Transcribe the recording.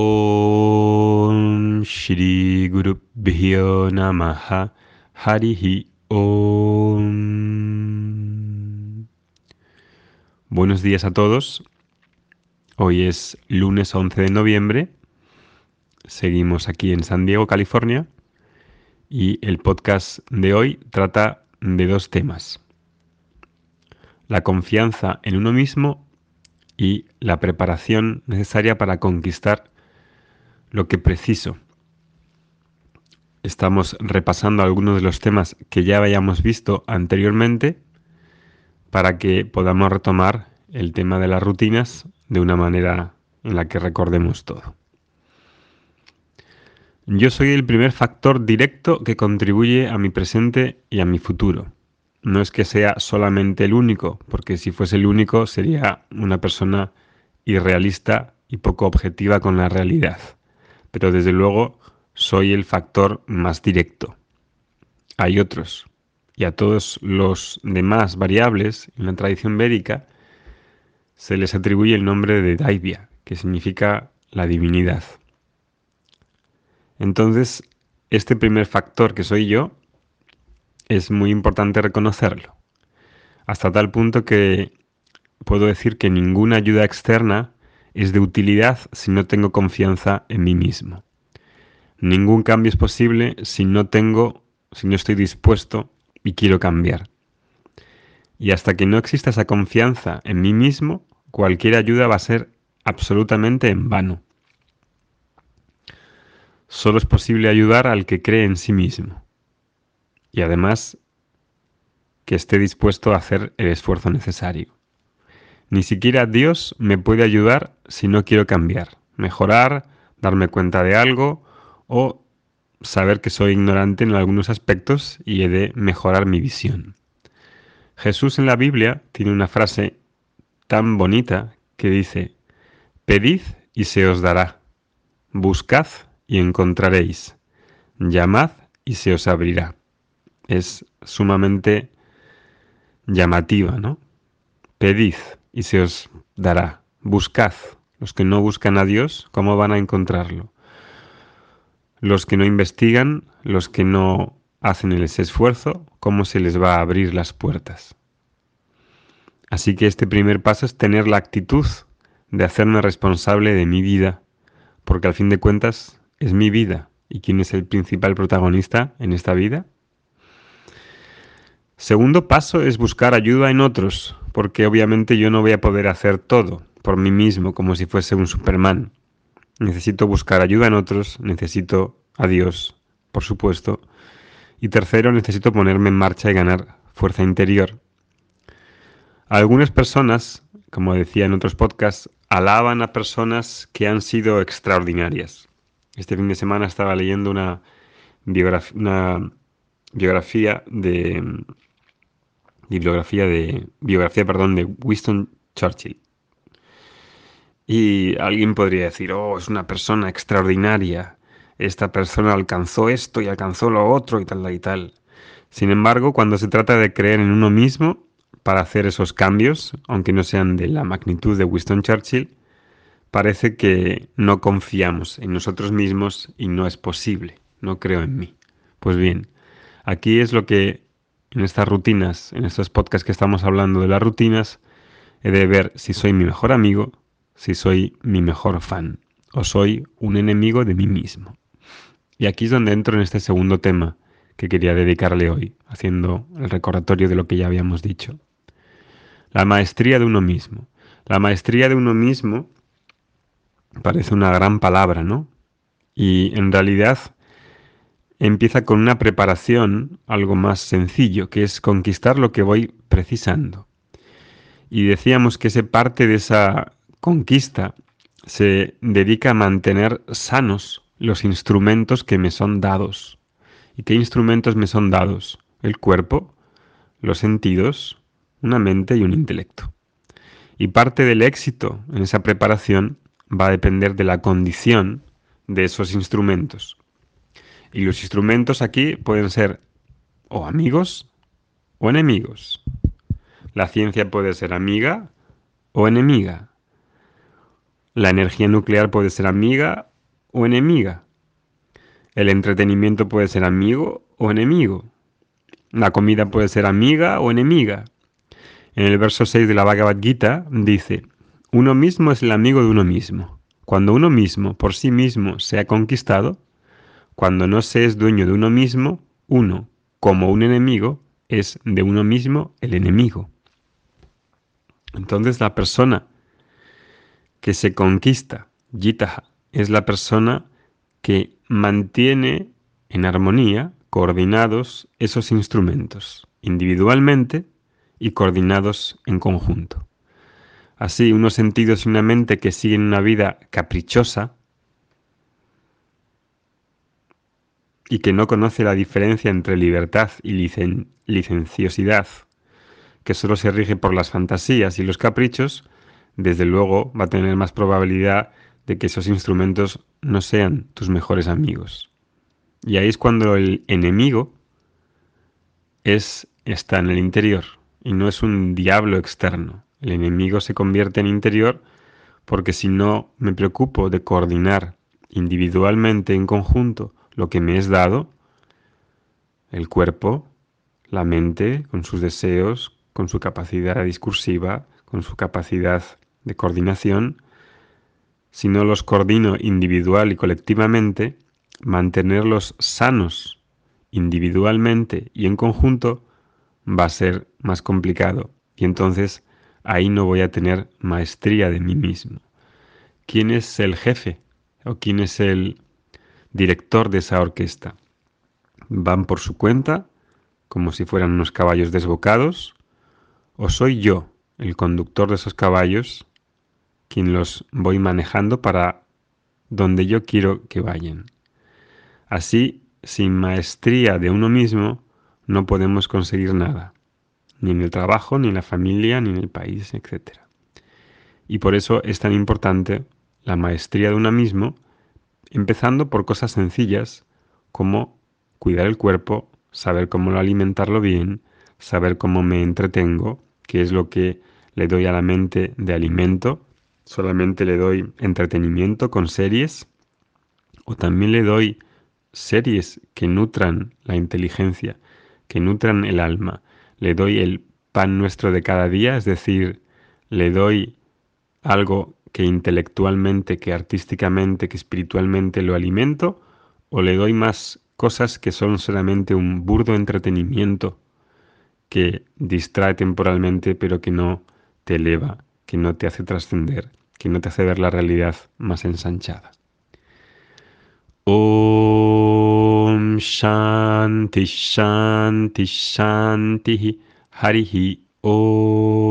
Om Shri Guru Namaha Om. Buenos días a todos. Hoy es lunes 11 de noviembre. Seguimos aquí en San Diego, California. Y el podcast de hoy trata de dos temas. La confianza en uno mismo y la preparación necesaria para conquistar lo que preciso. Estamos repasando algunos de los temas que ya habíamos visto anteriormente para que podamos retomar el tema de las rutinas de una manera en la que recordemos todo. Yo soy el primer factor directo que contribuye a mi presente y a mi futuro. No es que sea solamente el único, porque si fuese el único sería una persona irrealista y poco objetiva con la realidad pero desde luego soy el factor más directo. Hay otros, y a todos los demás variables en la tradición védica se les atribuye el nombre de Daivya, que significa la divinidad. Entonces, este primer factor que soy yo es muy importante reconocerlo, hasta tal punto que puedo decir que ninguna ayuda externa es de utilidad si no tengo confianza en mí mismo. Ningún cambio es posible si no tengo, si no estoy dispuesto y quiero cambiar. Y hasta que no exista esa confianza en mí mismo, cualquier ayuda va a ser absolutamente en vano. Solo es posible ayudar al que cree en sí mismo. Y además que esté dispuesto a hacer el esfuerzo necesario. Ni siquiera Dios me puede ayudar si no quiero cambiar, mejorar, darme cuenta de algo o saber que soy ignorante en algunos aspectos y he de mejorar mi visión. Jesús en la Biblia tiene una frase tan bonita que dice, Pedid y se os dará, buscad y encontraréis, llamad y se os abrirá. Es sumamente llamativa, ¿no? Pedid, y se os dará. Buscad. Los que no buscan a Dios, ¿cómo van a encontrarlo? Los que no investigan, los que no hacen ese esfuerzo, ¿cómo se les va a abrir las puertas? Así que este primer paso es tener la actitud de hacerme responsable de mi vida, porque al fin de cuentas es mi vida. ¿Y quién es el principal protagonista en esta vida? Segundo paso es buscar ayuda en otros, porque obviamente yo no voy a poder hacer todo por mí mismo como si fuese un Superman. Necesito buscar ayuda en otros, necesito a Dios, por supuesto. Y tercero, necesito ponerme en marcha y ganar fuerza interior. Algunas personas, como decía en otros podcasts, alaban a personas que han sido extraordinarias. Este fin de semana estaba leyendo una, una biografía de bibliografía de, biografía perdón, de Winston Churchill. Y alguien podría decir, oh, es una persona extraordinaria, esta persona alcanzó esto y alcanzó lo otro y tal y tal. Sin embargo, cuando se trata de creer en uno mismo para hacer esos cambios, aunque no sean de la magnitud de Winston Churchill, parece que no confiamos en nosotros mismos y no es posible, no creo en mí. Pues bien, aquí es lo que en estas rutinas, en estos podcasts que estamos hablando de las rutinas, he de ver si soy mi mejor amigo, si soy mi mejor fan o soy un enemigo de mí mismo. Y aquí es donde entro en este segundo tema que quería dedicarle hoy, haciendo el recordatorio de lo que ya habíamos dicho. La maestría de uno mismo. La maestría de uno mismo parece una gran palabra, ¿no? Y en realidad empieza con una preparación, algo más sencillo, que es conquistar lo que voy precisando. Y decíamos que ese parte de esa conquista se dedica a mantener sanos los instrumentos que me son dados. ¿Y qué instrumentos me son dados? El cuerpo, los sentidos, una mente y un intelecto. Y parte del éxito en esa preparación va a depender de la condición de esos instrumentos. Y los instrumentos aquí pueden ser o amigos o enemigos. La ciencia puede ser amiga o enemiga. La energía nuclear puede ser amiga o enemiga. El entretenimiento puede ser amigo o enemigo. La comida puede ser amiga o enemiga. En el verso 6 de la Bhagavad Gita dice, uno mismo es el amigo de uno mismo. Cuando uno mismo por sí mismo se ha conquistado, cuando no se es dueño de uno mismo, uno, como un enemigo, es de uno mismo el enemigo. Entonces la persona que se conquista, Jitaha, es la persona que mantiene en armonía, coordinados esos instrumentos, individualmente y coordinados en conjunto. Así, unos sentidos y una mente que siguen una vida caprichosa y que no conoce la diferencia entre libertad y licenciosidad, que solo se rige por las fantasías y los caprichos, desde luego va a tener más probabilidad de que esos instrumentos no sean tus mejores amigos. Y ahí es cuando el enemigo es, está en el interior y no es un diablo externo. El enemigo se convierte en interior porque si no me preocupo de coordinar individualmente en conjunto lo que me es dado, el cuerpo, la mente, con sus deseos, con su capacidad discursiva, con su capacidad de coordinación, si no los coordino individual y colectivamente, mantenerlos sanos individualmente y en conjunto va a ser más complicado. Y entonces ahí no voy a tener maestría de mí mismo. ¿Quién es el jefe o quién es el director de esa orquesta? ¿Van por su cuenta como si fueran unos caballos desbocados? ¿O soy yo, el conductor de esos caballos, quien los voy manejando para donde yo quiero que vayan? Así, sin maestría de uno mismo, no podemos conseguir nada, ni en el trabajo, ni en la familia, ni en el país, etc. Y por eso es tan importante la maestría de uno mismo, empezando por cosas sencillas como cuidar el cuerpo, saber cómo alimentarlo bien, saber cómo me entretengo, qué es lo que le doy a la mente de alimento, solamente le doy entretenimiento con series, o también le doy series que nutran la inteligencia, que nutran el alma. Le doy el pan nuestro de cada día, es decir, le doy algo que intelectualmente, que artísticamente, que espiritualmente lo alimento, o le doy más cosas que son solamente un burdo entretenimiento que distrae temporalmente pero que no te eleva, que no te hace trascender, que no te hace ver la realidad más ensanchada. Om Shanti Shanti Shanti Harihi Om